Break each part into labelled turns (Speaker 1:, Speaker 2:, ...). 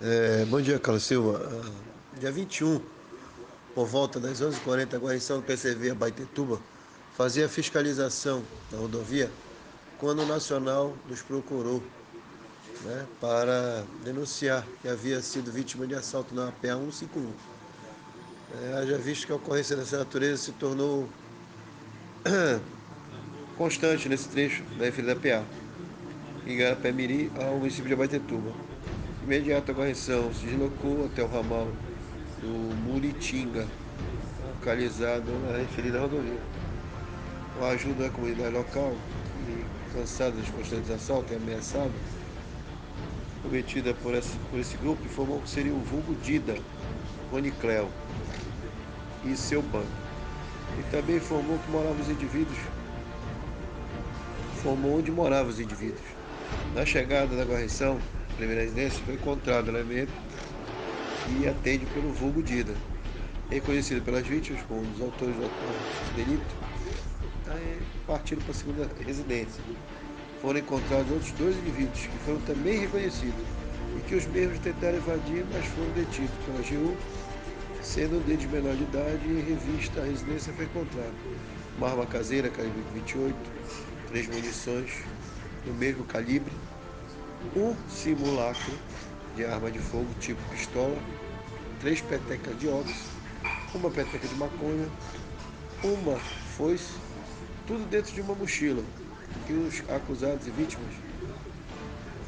Speaker 1: É, bom dia, Carlos Silva. Ah, dia 21, por volta das 11h40, a guarnição do PCV Abaitetuba fazia fiscalização na rodovia quando o Nacional nos procurou né, para denunciar que havia sido vítima de assalto na PA 151. É, já visto que a ocorrência dessa natureza se tornou constante nesse trecho da né, da PA, Igarapé-Miri ao município de Abaitetuba imediata correção se deslocou até o ramal do Muritinga, localizado na referida rodovia. Com a ajuda da comunidade local, que cansada dos constantes assaltos e ameaçado, cometida por esse, por esse grupo, informou que seria o vulgo Dida, Ronicleo e seu bando. E também informou que moravam os indivíduos, informou onde moravam os indivíduos. Na chegada da guarnição, primeira residência, foi encontrado elemento que atende pelo vulgo Dida, reconhecido pelas vítimas como um dos autores do delito, partiram para a segunda residência. Foram encontrados outros dois indivíduos que foram também reconhecidos e que os mesmos tentaram evadir, mas foram detidos pela GU, sendo um deles menor de idade e em revista a residência foi encontrada. Uma arma caseira calibre 28, três munições do mesmo calibre, um simulacro de arma de fogo tipo pistola, três petecas de óxido, uma peteca de maconha, uma foice, tudo dentro de uma mochila. E os acusados e vítimas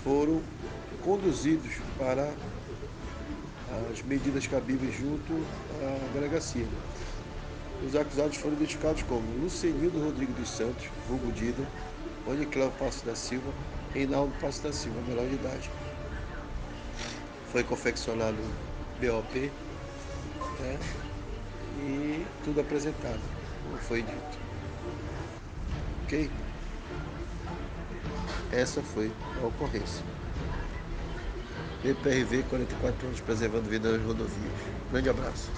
Speaker 1: foram conduzidos para as medidas cabíveis junto à delegacia. Os acusados foram identificados como Lucenildo Rodrigues dos Santos, vulgo Dida, Onicléo Passo da Silva, Reinaldo Passo da Silva, menor de idade. Foi confeccionado BOP né? e tudo apresentado, como foi dito. Ok? Essa foi a ocorrência. EPRV 44 anos preservando vida nas rodovias. Grande abraço.